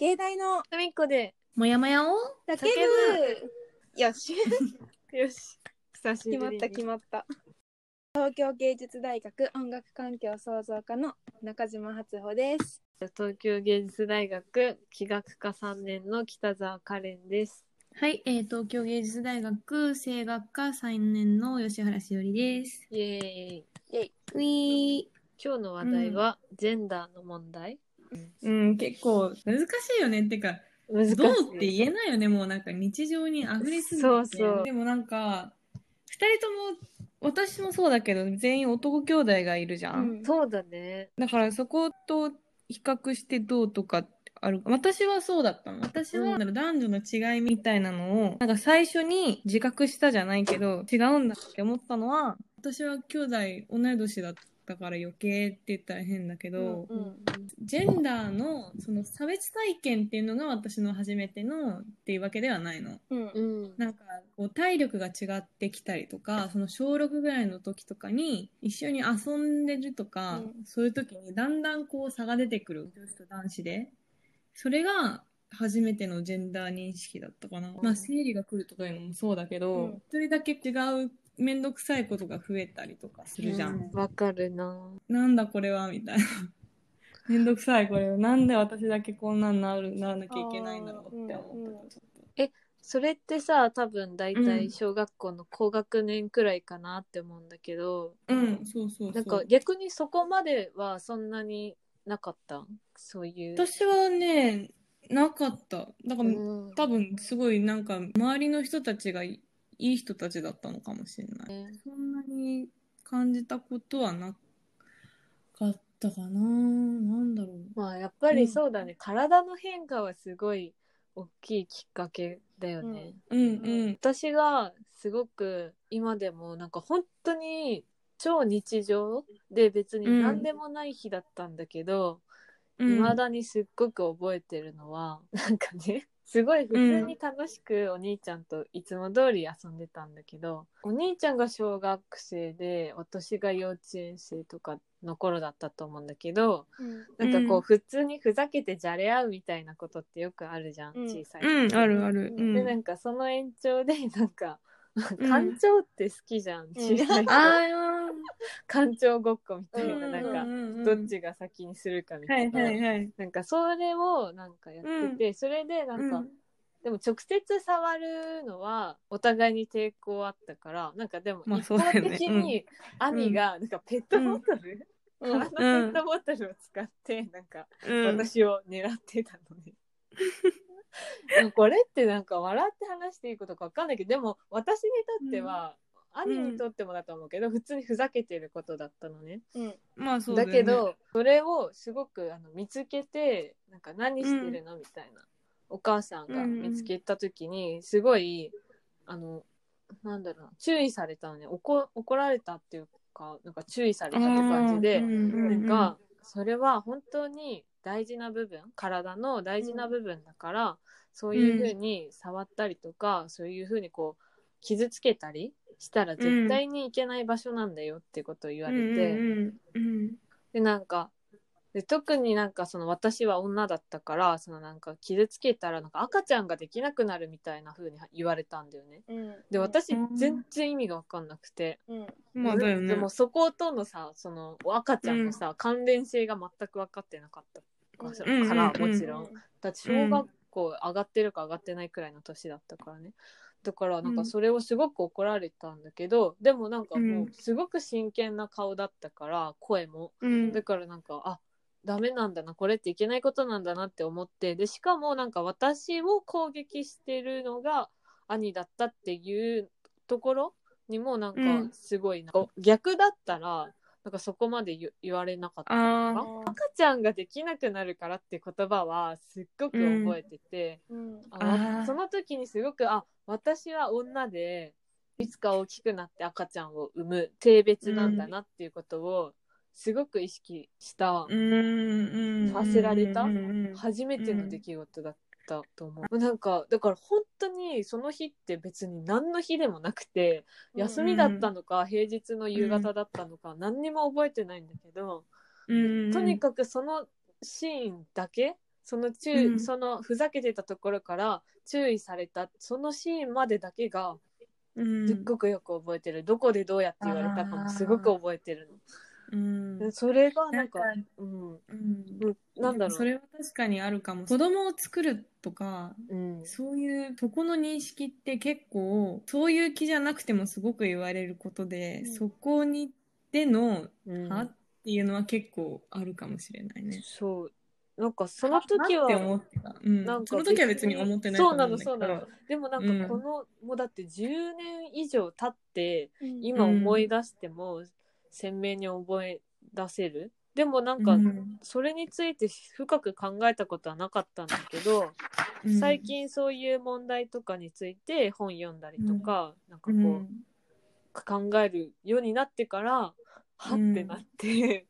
芸大のふみこで。もやもやを？叫叫ぶ。よし。よし。久しぶりに。決まった決まった。東京芸術大学音楽環境創造科の中島初穂です。東京芸術大学器楽科3年の北澤カレンです。はい、えー、東京芸術大学声楽科3年の吉原しおりです。イエーイ。イェイ。ウィー。今日の話題は、ジェンダーの問題うん、結構難しいよね。ってか、難しいどうって言えないよね。もうなんか日常に溢れすぎて。そうそうでもなんか、二人とも、私もそうだけど、全員男兄弟がいるじゃん。うんそうだねだからそこと比較してどうとかある私はそうだったの私は、うん男女の違いみたいなのをなんか最初に自覚したじゃないけど違うんだって思ったのは私は兄弟同い年だったから余計って言ったら変だけど、うんうんジェンダーのその差別体験っていうのが私の初めてのっていうわけではないの。うんうん。なんかこう体力が違ってきたりとかその小6ぐらいの時とかに一緒に遊んでるとか、うん。そういう時にだんだんこう差が出てくる女子と男子でそれが初めてのジェンダー認識だったかな、まあ生理が来るとかいうのもそうだけうん。ど一、人だけ違う面倒くさいことが増えたりとかするじゃん、うんわかるな。なんだこれはみたいな。面倒くさいこれなんで私だけこんなんなるならなきゃいけないんだろうって思った、うんうん。ちょっとそれってさ多分大体うん。小学校の高学年くらいかなって思うんだけど、うんそうそうそう。なんか逆にそこまではそんなになかった？そういう。私はねなかった。だから、うん。多分すごいなんか周りの人たちがいいい人たちだったのかもしれない。ねそんなに感じたことはなかったかな。なんだろう。まあやっぱりそうだね、体の変化はすごい大きいきっかけだよね。うん。うん私がすごく今でもなんか本当に超日常で別に何でもない日だったんだけど、うん。未だにすっごく覚えてるのはなんかねすごい普通に楽しくお兄ちゃんといつも通り遊んでたんだけど、お兄ちゃんが小学生で私が幼稚園生とかの頃だったと思うんだけどなんかこううん。普通にふざけてじゃれ合うみたいなことってよくあるじゃん、うん。小さいうんあるある。うん。でなんかその延長でなんかうん。館長って好きじゃん、小さい子あごっこみたいな、うんなんか、んどっちが先にするかみたはいいな、はいはいなんかそれをなんかやってて、それでなんか、うん。でも直接触るのはお互いに抵抗あったからなんかでもまあ一方的に兄がなんかペットボトル、うん。ペットボトルを使ってなんかうん。私を狙ってたのね。で もこれってなんか笑って話していいことか分かんないけどでも私にとっては、兄にとってもだと思うけど、普通にふざけてることだったのね。うん。だまあそうだよね。けどそれをすごくあの見つけてなんか何してるのみたいなお母さんが見つけた時にすごいあのなんだろうな注意されたのね。怒怒られたっていうかなんか注意されたって感じで、あーうんうんうん。なんかそれは本当に大事な部分体の大事な部分だから、そういうふうに触ったりとか、そういうふうにこう傷つけたりしたら絶対にいけない場所なんだよってことを言われて、うんうんうん。でなんかで特になんかその私は女だったからそのなんか傷つけたらなんか赤ちゃんができなくなるみたいな風に言われたんだよね。うん。で私うん。全然意味が分かんなくて、うん。まあだよね。でもそことのさその赤ちゃんのさ、関連性が全く分かってなかったから、うんからうんもちろん、だって小学校上がってるか上がってないくらいの年だったからね。だからなんかそれをすごく怒られたんだけど、でもなんかもうすごく真剣な顔だったから声も。うん。だからなんかあダメなんだなこれっていけないことなんだなって思ってでしかもなんか私を攻撃してるのが兄だったっていうところにもなんかうん。すごいなんか逆だったらなんかそこまで言言われなかった赤ちゃんができなくなるからって言葉はすっごく覚えてて、うん。ああー。その時にすごくあ私は女でいつか大きくなって赤ちゃんを産む性別なんだなっていうことをすごく意識したさせられた初めての出来事だったと思う、なんかだから本当にその日って別に何の日でもなくて休みだったのか平日の夕方だったのか何にも覚えてないんだけど、うんとにかくそのシーンだけその注、うん。そのふざけてたところから注意されたそのシーンまでだけがうん。すっごくよく覚えてる、どこでどうやって言われたかもすごく覚えてるうん。の、それがなんかうん、うん。うん。なんだろう。それは確かにあるかも。子供を作るとかうん。そういうとこの認識って結構そういう気じゃなくてもすごく言われることで、うん。そこにでのうん。はっていうのは結構あるかもしれないね。そう。なんかその時は。うん。なんかその時は別に思ってない。そうなのそうなのでもなんかこの、もうだって10年以上経ってうん。今思い出しても鮮明に覚え出せる、でもなんかうん。それについて深く考えたことはなかったんだけど、うん。最近そういう問題とかについて本読んだりとか、なんかこう、うん。考えるようになってからはってなって、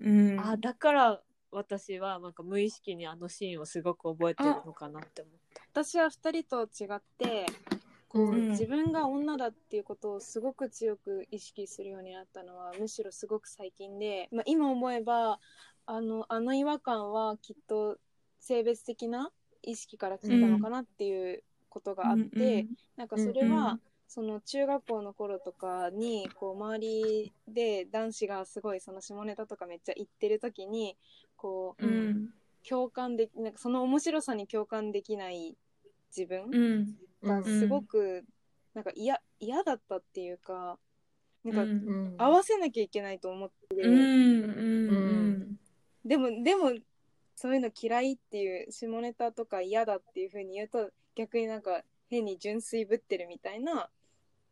うん、あだから私はなんか無意識にあのシーンをすごく覚えてるのかなって思った。私は2人と違ってこう、うん。自分が女だっていうことをすごく強く意識するようになったのはむしろすごく最近で、まあ、今思えばあのあの違和感はきっと性別的な意識から来てたのかなっていうことがあって、なんかそれは、うんその中学校の頃とかにこう周りで男子がすごいその下ネタとかめっちゃ言ってる時にこううん、うん。共感でなんかその面白さに共感できない自分うんがすごくなんか嫌嫌だったっていうかなんかうん。合わせなきゃいけないと思って、でもでもそういうの嫌いっていう下ネタとか嫌だっていう風に言うと逆になんか変に純粋ぶってるみたいな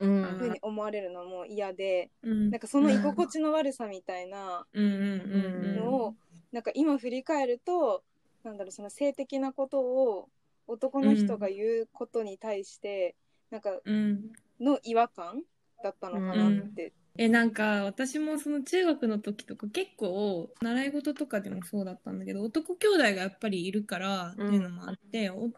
うん。風に思われるのも嫌で、うん。なんかその居心地の悪さみたいなのを、なんか今振り返るとなんだろうその性的なことを男の人が言うことに対して、なんかうん。の違和感だったのかなって。えなんか私もその中学の時とか結構習い事とかでもそうだったんだけど男兄弟がやっぱりいるからっていうのもあって、お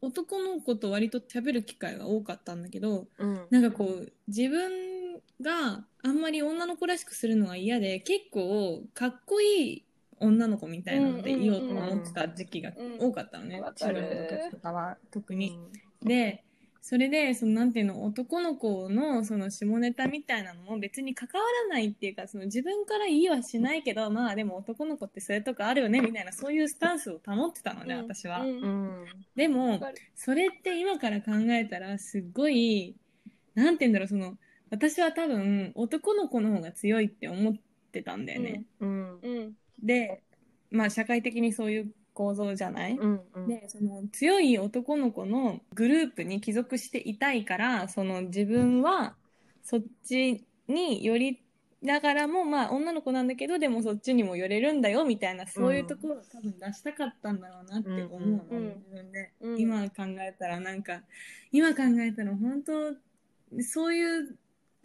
男の子と割と喋る機会が多かったんだけどうん。なんかこう自分があんまり女の子らしくするのが嫌で結構かっこいい女の子みたいなのでいようと思ってた時期が多かったのね、中学の時とかは特に。でそれでそのなんていうの男の子のその下ネタみたいなのも別に関わらないっていうかその自分から言いはしないけどまあでも男の子ってそういうとこあるよねみたいなそういうスタンスを保ってたのね、私は。でもそれって今から考えたらすっごいなんて言うんだろうその私は多分男の子の方が強いって思ってたんだよね。うんでまあ社会的にそういう構造じゃない、うんうん。でその強い男の子のグループに帰属していたいからその自分はそっちに寄りながらもまあ女の子なんだけどでもそっちにも寄れるんだよみたいなそういうところを多分出したかったんだろうなって思うの、うんうん。自分で、うん。今考えたらなんか今考えたら本当そういう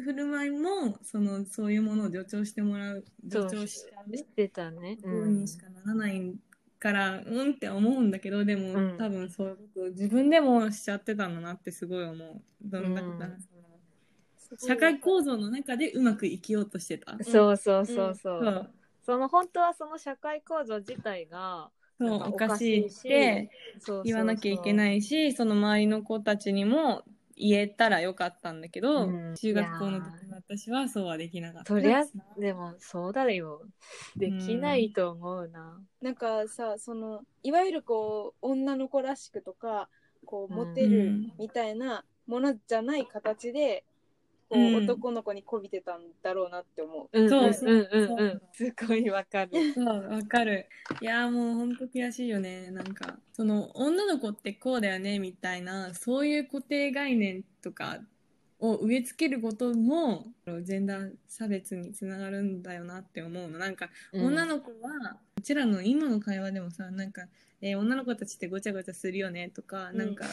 振る舞いもそのそういうものを助長してもらう助長しちゃうてたね。ようにしかならないから、うんって思うんだけどでも、うん。多分そういうこと自分でもしちゃってたんだなってすごい思う。どんなことう。ん。社会構造の中でうまく生きようとしてた、そうそうそうそう。そうその本当はその社会構造自体がそうおかしいって言わなきゃいけい。ないしその周りの子たちにも言えたらよかったんだけど、うん中学校の時の私はそうはできなかったそりゃでもそうだよ。できないと思うな。なんかさそのいわゆるこう女の子らしくとかこううんモテるみたいなものじゃない形で、こううん男の子にこびてたんだろうなって思う。うんそううんう。すごいわかる。そう、わかる。いやーもうほんと悔しいよね。なんか、その女の子ってこうだよねみたいな、そういう固定概念とかを植え付けることも、ジェンダー差別につながるんだよなって思うの。なんか、女の子は、うちらの今の会話でもさ、なんか、えー女の子たちってごちゃごちゃするよねとか、うんなんか、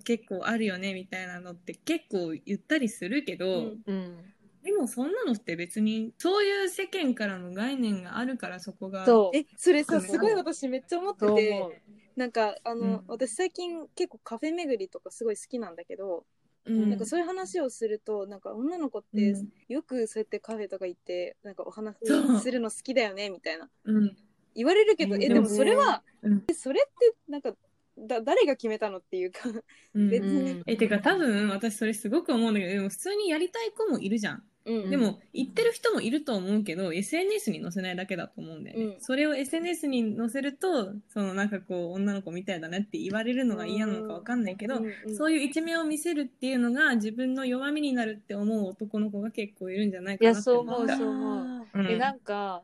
結構あるよねみたいなのって結構言ったりするけど、うん。うん。でもそんなのって別にそういう世間からの概念があるからそこが。そう。えそれさう。んすごい私めっちゃ思ってて。なんかあの、うん。私最近結構カフェ巡りとかすごい好きなんだけど、うん。なんかそういう話をするとなんか女の子ってうん。よくそうやってカフェとか行ってなんかお話するの好きだよねみたいな。うん。言われるけど、うん。えでもそれは、うん。えそれってなんかだ誰が決めたのっていうか。うん。別に。うん。えてか多分私それすごく思うんだけどでも普通にやりたい子もいるじゃん。うんでも言ってる人もいると思うけど SNS に載せないだけだと思うんだよね、うん。それを SNS に載せるとそのなんかこう女の子みたいだねって言われるのが嫌なのかわかんないけど、うんうんそういう一面を見せるっていうのが自分の弱みになるって思う男の子が結構いるんじゃないかなっていやそう思うそう思うん。えなんか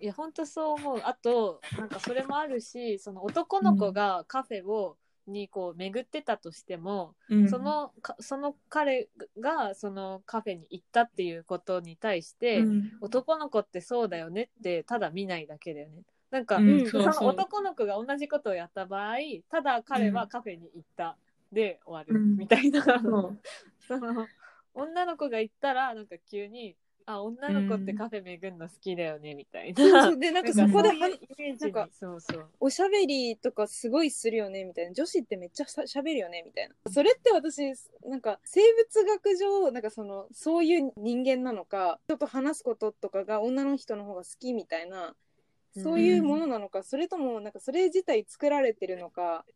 いや本当そう思う。あとなんかそれもあるしその男の子がカフェを、にこう巡ってたとしても、うん。そのかその彼がそのカフェに行ったっていうことに対して、うん。男の子ってそうだよねってただ見ないだけだよね。なんか、うんその男の子が同じことをやった場合ただ彼はカフェに行ったで終わるうん。みたいな、そ の女の子が行ったらなんか急にあ女の子ってカフェ巡るの好きだよねみたいな。でなんかそこではなんかそうそう。おしゃべりとかすごいするよねみたいな。女子ってめっちゃしゃべるよねみたいな。それって私なんか生物学上なんかそのそういう人間なのか人と話すこととかが女の人の方が好きみたいなそういうものなのか、それともなんかそれ自体作られてるのか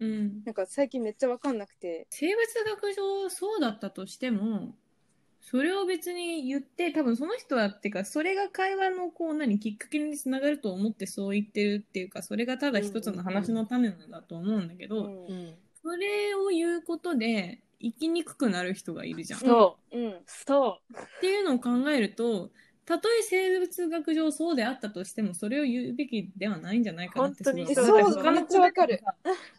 うん。なんか最近めっちゃ分かんなくて。生物学上そうだったとしてもそれを別に言って多分その人はっていうかそれが会話のこう何きっかけにつながると思ってそう言ってるっていうかそれがただ一つの話の種なんだと思うんだけど、うん。うんそれを言うことで生きにくくなる人がいるじゃん。っそう。うん。そていうのを考えるとたとえ生物学上そうであったとしてもそれを言うべきではないんじゃないかなって本当にそうわかる。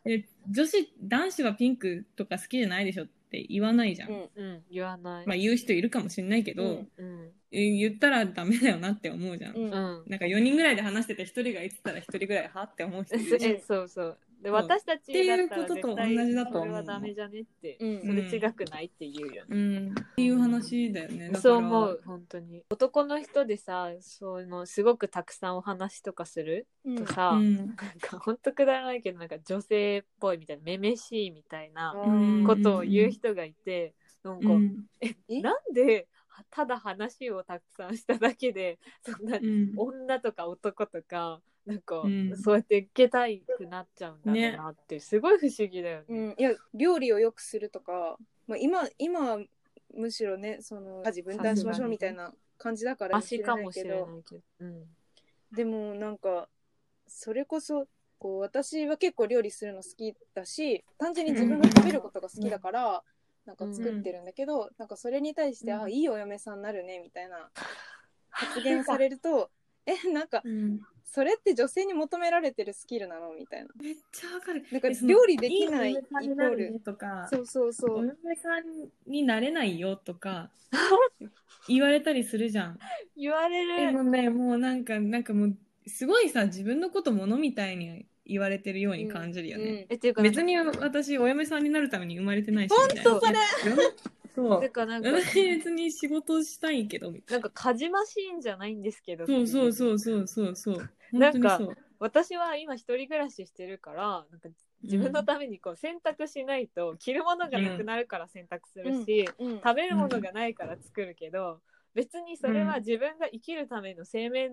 え女子男子はピンクとか好きじゃないでしょって言わないじゃん。うん。う、うん、言わない、まあ言う人いるかもしれないけど、うん。うんえ言ったらダメだよなって思うじゃん。うん。うんなんか4人ぐらいで話してて1人が言ってたら1人ぐらいはって思う人いるそうそうで私たちだったらことと絶対同じだと思うそれはダメじゃねって、うんそれ違くないって言うよね、うん。っていう話だよね。だからそう思う。本当に男の人でさそのすごくたくさんお話とかするうんとさ、うん。なんか本当くだらないけどなんか女性っぽいみたいなめめしいみたいなうんことを言う人がいて、なんか、うん。ええ？なんでただ話をたくさんしただけでそんなうん女とか男とかなんか、うん。そうやって受けたいくなっちゃうんだろうなって、すごい不思議だようね。ん、いや料理をよくするとか、まあ、今今はむしろねその家事分担しましょうみたいな感じだからしれないど。けど。うん。でもなんかそれこそこう私は結構料理するの好きだし単純に自分が食べることが好きだから、なんか作ってるんだけど、なんかそれに対して、うん。あいいお嫁さんになるねみたいな 発言されると えなんかうんそれって女性に求められてるスキルなの？みたいなめっちゃわかる。なんか料理できないいお嫁さんになるねとか、そうそうそおう嫁さんになれないよとか 言われたりするじゃん。言われでる。もね、もうなんか、なんかもう、すごいさ、自分のこと物みたいに言われてるように感じるよね。えっていうか別に私、お嫁さんになるために生まれてないし。ほんとみたいなそうて。かなんか私 別に仕事したいけど、みたいなんか家事マシーンじゃないんですけど。な。そうそうそうそうそうそう。なんか本当にそう私は今一人暮らししてるからなんか自分のためにこう洗濯しないと着るものがなくなるから洗濯するし、うん食べるものがないから作るけど、別にそれは自分が生きるための生命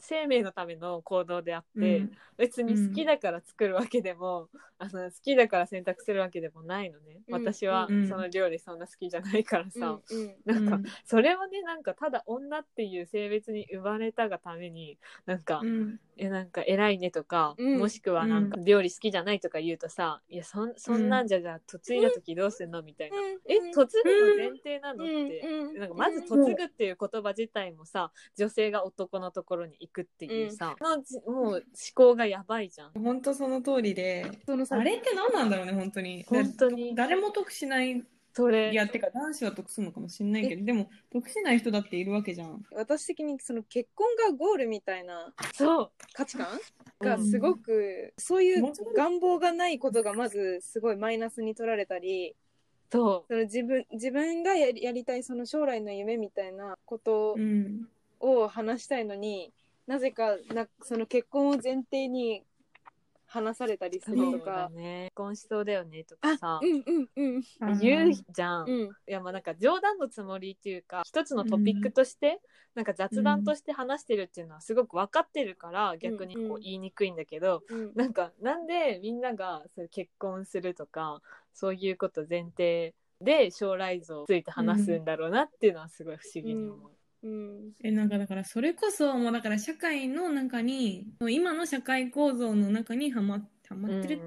生命のための行動であって、うん。別に好きだから作るわけでも、あの好きだから洗濯するわけでもないのね、うん。私はうん。その料理そんな好きじゃないからさ、うん。うん。なんか、うん。それはねなんかただ女っていう性別に生まれたがためになんか、うん。えなんか偉いねとか、うん。もしくはなんか料理好きじゃないとか言うとさ、いやそんそんなんじゃじゃあ嫁いだ時どうすんのみたいな、え嫁ぐの前提なのって、うん。うん。なんかまず嫁ぐっていう言葉自体もさ女性が男のところに行くっていうさ、のじもう思考がやばいじゃん。本当その通りで、そのさあれって何なんだろうね、本当に。本当に。誰も得しない。それ。いや、てか男子は得するのかもしれないけど、でも得しない人だっているわけじゃん。私的にその結婚がゴールみたいなそう。価値観？がすごく、そういう願望がないことがまずすごいマイナスに取られたりそその自分自分がやりやりたいその将来の夢みたいなことうん。を話したいのに、なぜかなその結婚を前提に話されたりするとか。ね。結婚しそうだよねとあかさ、うんうんうん。言うじゃん、いうん。やまあなんか冗談のつもりっていうか一つのトピックとして、なんか雑談として話してるっていうのはすごく分かってるから、逆にこうん。う言いにくいんだけど、うん。なんかなんでみんながそういう結婚するとかそういうこと前提で将来像について話すんだろうなっていうのはすごい不思議に思う。うん。えなんかだからそれこそもうだから社会の中に今の社会構造の中にはまはまってる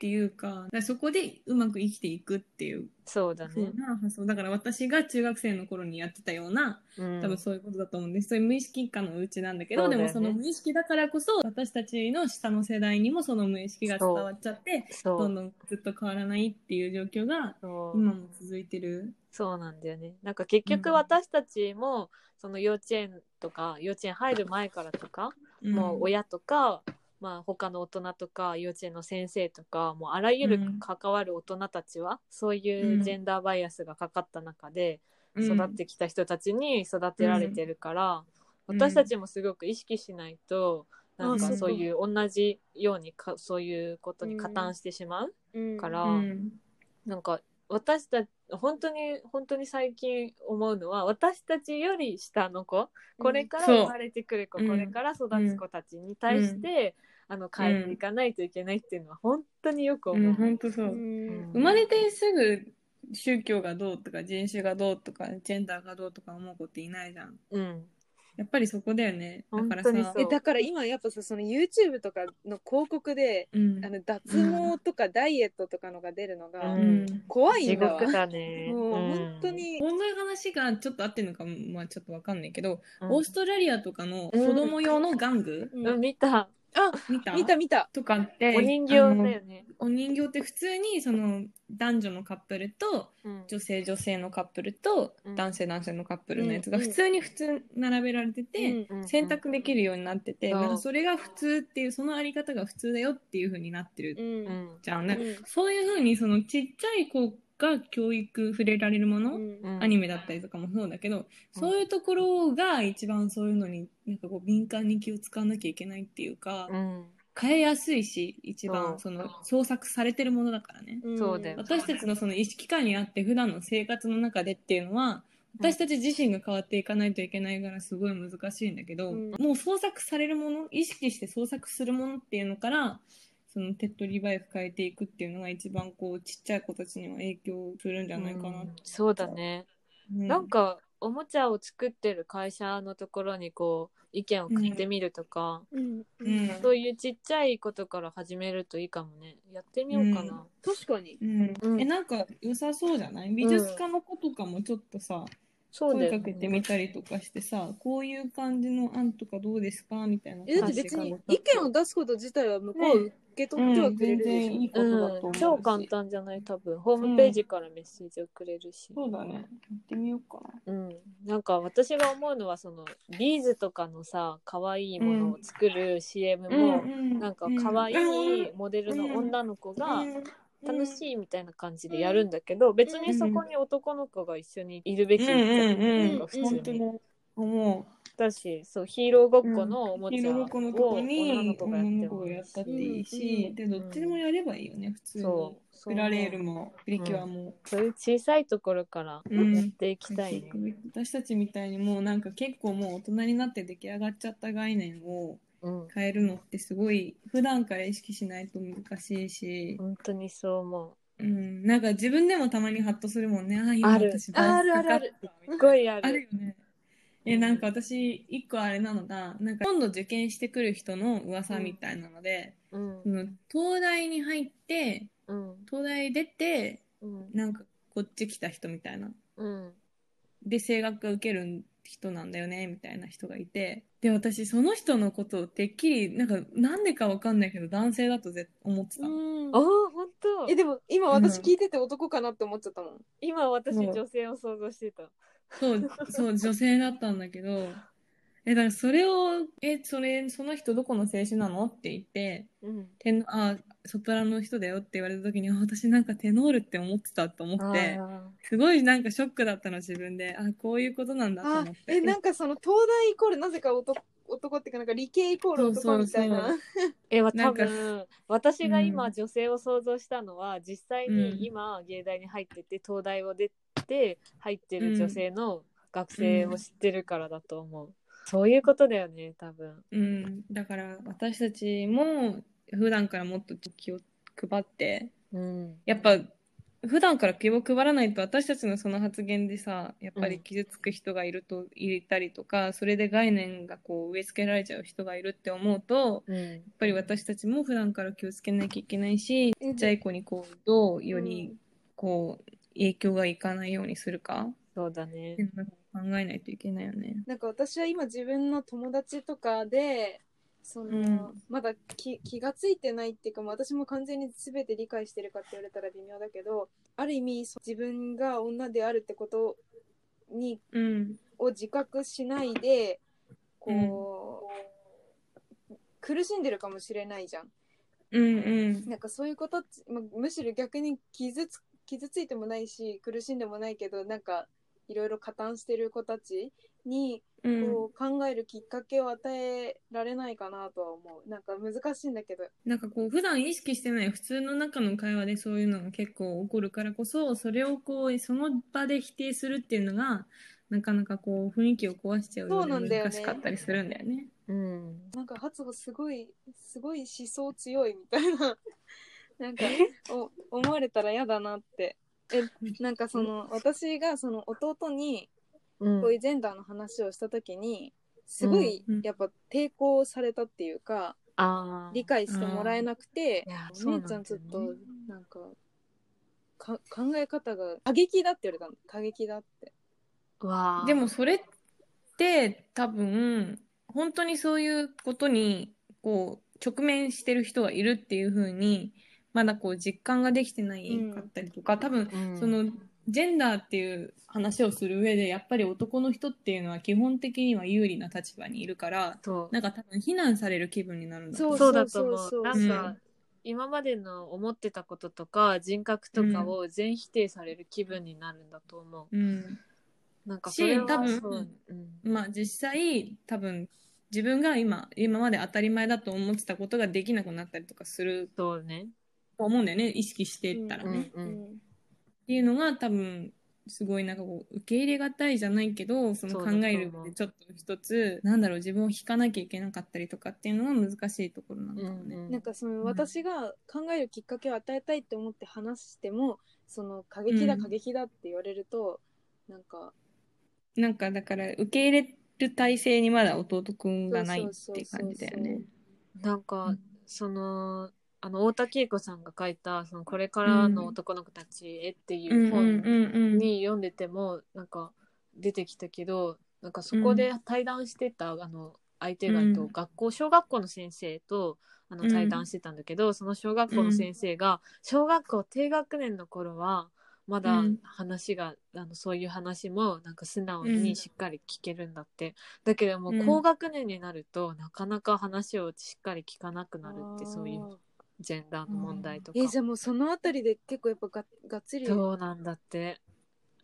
っていうか,、だからそこでうまく生きていくっていうそうだねそう。だから私が中学生の頃にやってたようなうん多分そういうことだと思うんです。そういう無意識下のうちなんだけど、ねでもその無意識だからこそ、私たちの下の世代にもその無意識が伝わっちゃって、どんどんずっと変わらないっていう状況が今も続いてる。そうなんだよね。なんか結局うん私たちも、その幼稚園とか幼稚園入る前からとか、もう親とか、まあ他の大人とか幼稚園の先生とかもうあらゆるうん。関わる大人たちは、そういううん。ジェンダーバイアスがかかった中でうん。育ってきた人たちに育てられてるから、うん。私たちもすごく意識しないと、なんかあそうか。そういう同じようにかそういうことに加担してしまううん。から、うん。なんか私たち本当に本当に最近思うのは私たちより下の子これから生まれてくる子、う。んこれから育つ子たちに対して、あの変えていかないといけないっていうのは本当によく思う。うん、本当そう。う。ん。生まれてすぐ宗教がどうとか人種がどうとかジェンダーがどうとか思う子っていないじゃん。うんやっぱりそこだよね。だからさ。えだから今やっぱさその YouTube とかの広告でうん。あの脱毛とかダイエットとかのが出るのがうん。怖い地んだわ。獄だね。もううん。本当に、この話がちょっと合ってるのか、まあちょっとわかんないけど、うん。オーストラリアとかの子供用の玩具、うん。うん見たあ見た？見た見た。とかって、お人形だあのよね。お人形って普通にその男女のカップルとうん。女性女性のカップルとうん。男性男性のカップルのやつがうん普通に普通並べられてて、うん選択できるようになってて、うん。なんかそれが普通っていうそのあり方が普通だよっていう風になってるうん。うん。じゃんね、うんそういう風にそのちっちゃい子が教育触れられるもの、うん。うん。アニメだったりとかもそうだけど、そういうところが一番そういうのになんかこう敏感に気を使わなきゃいけないっていうか、うん。変えやすいし一番その創作されてるものだからね。私たちのその意識下にあって普段の生活の中でっていうのは私たち自身が変わっていかないといけないからすごい難しいんだけど、うん。もう創作されるもの意識して創作するものっていうのからその手っ取り早く変えていくっていうのが一番こうちっちゃい子たちには影響するんじゃないかな。うん。そうだね。うん。なんかおもちゃを作ってる会社のところにこう意見を聞いてみるとか、うん。うん。そういうちっちゃいことから始めるといいかもね。やってみようかな、確かに。うん。うん。えなんか良さそうじゃない？美術家の子とかもちょっとさ、声そうだよかけてみたりとかしてさこういう感じの案とかどうですか？みたいな。えだって別に意見を出すこと自体は向こう受け取ってはくれるでしょ。いいことだと思ううん、し。超簡単じゃない？多分。ホームページからメッセージ送れるし、そうだね。やってみようかな。うん、なんか私が思うのはそのビーズとかのさ可愛いものを作る CM も、なんか可愛いモデルの女の子が楽しいみたいな感じでやるんだけど別にそこに男の子が一緒にいるべきじゃん、うんうんうんなん。か普通に思だしそうヒーローごっこのおうもちゃをヒーローごっこのとこに女の子がやったっていいしうん。でどっちでもやればいいよね普通に。そう。プラレールもプリキュアも、そういう小さいところからうん。やっていきたいね。私たちみたいにもうなんか結構もう大人になって出来上がっちゃった概念をうん、変えるのってすごい普段から意識しないと難しいし、本当にそう思う。ん、なんか自分でもたまにハッとするもんね。あ、今ある。私あるあるある。う。すごいある。あるよね。え、なんか私、一個あれなのが、なんか今度受験してくる人の噂みたいなので、うんその東大に入って、うん東大出て、うんなんかこっち来た人みたいな。うんで、声楽受ける人なんだよね、みたいな人がいて。で、私、その人のことをてっきり、なんか、なんでかわかんないけど、男性だとぜ思ってた。うんああ本当えでも今私聞いてて男かなって思っちゃったもん。今私女性を想像してた。そう、そう、女性だったんだけど、え、だからそれを、え、それ、その人どこの選手なの？って言って、うん。テノあ、ソプラノの人だよって言われた時に、あ私なんかテノールって思ってたと思って、あすごいなんかショックだったの自分で、あ、こういうことなんだと思あって。えなんかその東大イコールなぜか男男っていうかなんか理系イコール男みたいな。え多なんか分私が今うん。女性を想像したのは、実際に今芸大に入ってて東大を出て入ってる女性の学生を知ってるからだと思う、そういうことだよね多分。うん、だから私たちも普段からもっと気を配ってうん。やっぱ普段から気を配らないと私たちのその発言でさやっぱり傷つく人がいるといたりとか、それで概念がこう植え付けられちゃう人がいるって思うとうん。やっぱり私たちも普段から気をつけなきゃいけないしちえっちゃい子にこうどうよりこう影響がいかないようにするか？そうだねっていうのを考えないといけないよね。なんか私は今自分の友達とかでその、うんまだ気気がついてないっていうか、まあ私も完全に全て理解してるかって言われたら微妙だけどある意味そう自分が女であるってことにうん、を自覚しないでこう、苦しんでるかもしれないじゃん。うん、うん。なんかそういうことっち、まあ、むしろ逆に傷つ傷ついてもないし苦しんでもないけどなんかいろいろ加担してる子たちにうん。こう考えるきっかけを与えられないかなとは思う。なんか難しいんだけど。なんかこう普段意識してない普通の中の会話でそういうのが結構起こるからこそそれをこうその場で否定するっていうのがなかなかこう雰囲気を壊しちゃうよそうなんだよね。難しかったりするんだよね。うん。なんか発語すごいすごい思想強いみたいななんかお思われたら嫌だなって。えなんかその私がその弟にうん。こういうジェンダーの話をした時にすごいうんやっぱ抵抗されたっていうか理解してもらえなくてお姉ちゃんちょっとそうなんかか考え方が過激だって言われたの。過激だって。わあでもそれって多分本当にそういうことにこう直面してる人がいるっていう風にまだこう実感ができてないかったりとか、多分うん。そのジェンダーっていう話をする上でやっぱり男の人っていうのは基本的には有利な立場にいるからそう。なんか多分非難される気分になるんだと思そう。だと思そうそうう。なんか、うん今までの思ってたこととか人格とかを全否定される気分になるんだと思う。うん。なんかそれはし多分そう。うん。まあ実際多分自分が今今まで当たり前だと思ってたことができなくなったりとかするそうね。と思うんだよね。意識してったらね、うんうん。っていうのが多分すごいなんかこう受け入れがたいじゃないけどその考える上でちょっと一つなんだろう自分を引かなきゃいけなかったりとかっていうのが難しいところなのかもね。なんかそのん私が考えるきっかけを与えたいって思って話してもその過激だうん。過激だって言われると、なんかなんかだから受け入れる体制にまだ弟くんがないって感じだよね。なんか、その、あの、太田恵子さんが書いた、その、これからの男の子たちへっていう本うんに読んでても、なんか、出てきたけど、なんかそこで対談してた、あの、相手が、うん。と学校、小学校の先生と、あの、うん。対談してたんだけど、その小学校の先生が、小学校低学年の頃は、まだうん。話が、あのそういう話もなんか素直うん。にしっかり聞けるんだって、だけどもうん。高学年になると、なかなか話をしっかり聞かなくなるってそういうジェンダーの問題とか、えじゃあもうそのあたりで結構やっぱががっつりそうなんだって。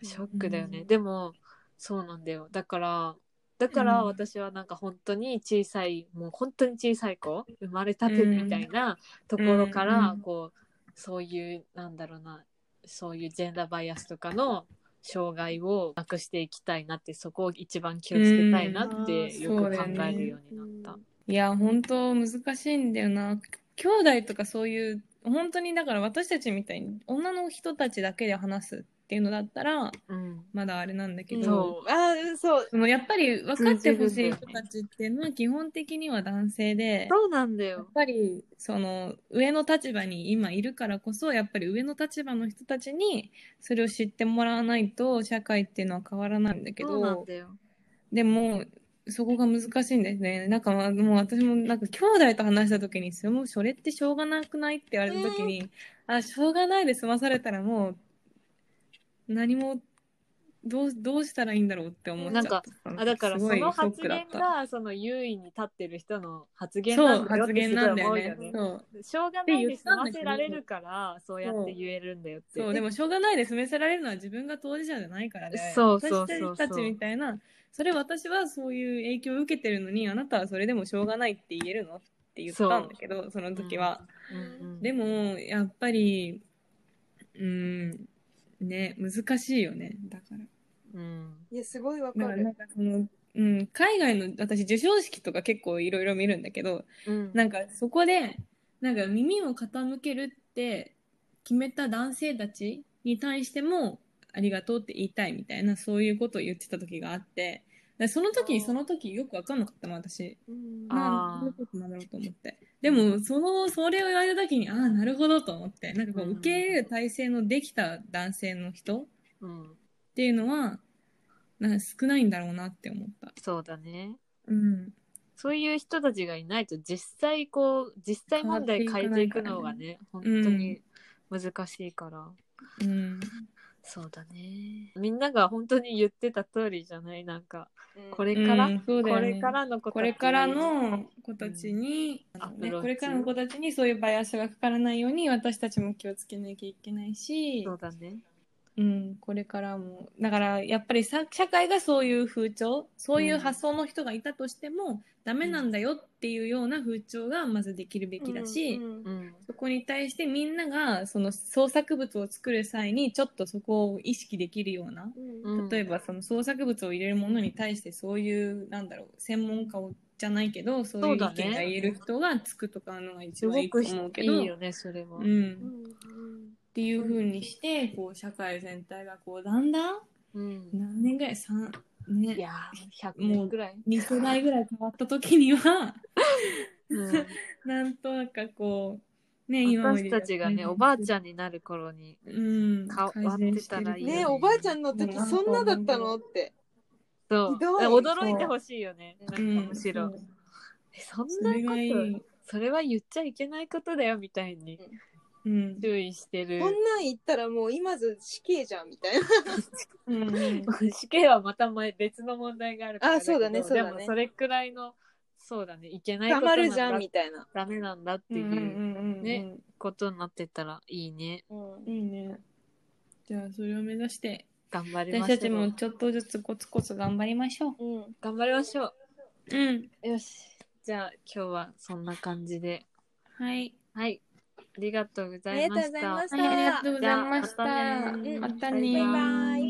ショックだよね、うんでもそうなんだよ。だからだからうん。私はなんか本当に小さい、もう本当に小さい子生まれたてみたいなところから、うんこうそういうなんだろうな。そういうジェンダーバイアスとかの障害をなくしていきたいなってそこを一番気をつけたいなってうんよく考えるようになった。いや、本当難しいんだよな。兄弟とかそういう、本当にだから私たちみたいに女の人たちだけで話すっていうのだったら、うんまだあれなんだけうんど、そうんそうそのやっぱり分かってほしい人たちっていうのは基本的には男性で、そうなんだやっよ。ぱりその上の立場に今いるからこそやっぱり上の立場の人たちにそれを知ってもらわないと社会っていうのは変わらないんだけそうなんどだよ。でもそこが難しいんですねなんかまあもう私もなんか兄弟と話した時にそれもそれってしょうがなくないって言われた時に、あしょうがないで済まされたらもう何もどう、どうしたらいいんだろうって思っちゃった。あだからその発言がその優位に立ってる人の発言そう、なんだよって発言なんだよね。そう。しょうがないで済ませられるからそうやって言えるんだよってそう、でもしょうがないで示せられるのは自分が当事者じゃないからね。そうそうそうそう私たちみたいな、それ私はそういう影響を受けてるのに、あなたはそれでもしょうがないって言えるの？って言ったんだけど、その時は。うんうんでも、やっぱり、うん、ね、難しいよね。だから。うんいやすごいわかるだからなんかその、うん、海外の、私授賞式とか結構いろいろ見るんだけど、うんなんかそこで、なんか耳を傾けるって決めた男性たちに対してもありがとうって言いたいみたいな、そういうことを言ってた時があって、でその時にその時よくわかんなかったの、私。うんあーなどういうことなんだろうと思って。でも、その、それを言われた時に、ああ、なるほどと思って、なんかこう、うん受け入れる体制のできた男性の人っうんていうのは、なんか少ないんだろうなって思った。そうだねうん。そういう人たちがいないと実際こう実際問題変えていくのがね本当に難しいから、うん。そうだね。みんなが本当に言ってた通りじゃない？なんかうん。これから、うんそうだよね。これからの子たちこれからの子たちに、あのねアプローチこれからの子たちにそういうバイアスがかからないように私たちも気をつけなきゃいけないし。そう、だねうん、これからも。だからやっぱりさ社会がそういう風潮、そういう発想の人がいたとしても、ダメなんだよっていうような風潮がまずできるべきだし、うんうんうん。そこに対してみんながその創作物を作る際にちょっとそこを意識できるような、うん。うん例えばその創作物を入れるものに対してそういうなんだろう専門家をじゃないけどそういう意見が言える人がつくとかのが一番いいと思うけど、いよねそれは、うん、っうんていう風にしてこう社会全体がこうだんだんうん。何年ぐらい？三ね。いやー100年ぐらい、2世代ぐらい変わった時にはうん。なんとなくこうね今私たちがねおばあちゃんになる頃にうん。変わってたらいいよね。えおばあちゃんの時そんなだったの？って。そう。ひどい。驚いてほしいよね。なんかうん。むしろ、そう。えそんそなこれがいい。とそれは言っちゃいけないことだよみたいに。うん注意してる。こんなん言ったらもう今ず死刑じゃんみたいな。うんうん。死刑はまた前別の問題があるからあそうだねけどそうだね。でもそれくらいのそうだねいけないこと黙るじゃんなんだみたいな、ダメなんだっていううんうんうんねことになってたらいいね。うん。いいね。じゃあ、それを目指して、頑張りましょう。私たちもちょっとずつコツコツ頑張りましょう。うん。頑張りましょう。ん。うよし。じゃあ今日はそんな感じで。はい。はい。ありがとうござありがとういましたございました。はい、ありがとうございました。またねまたバイねバイ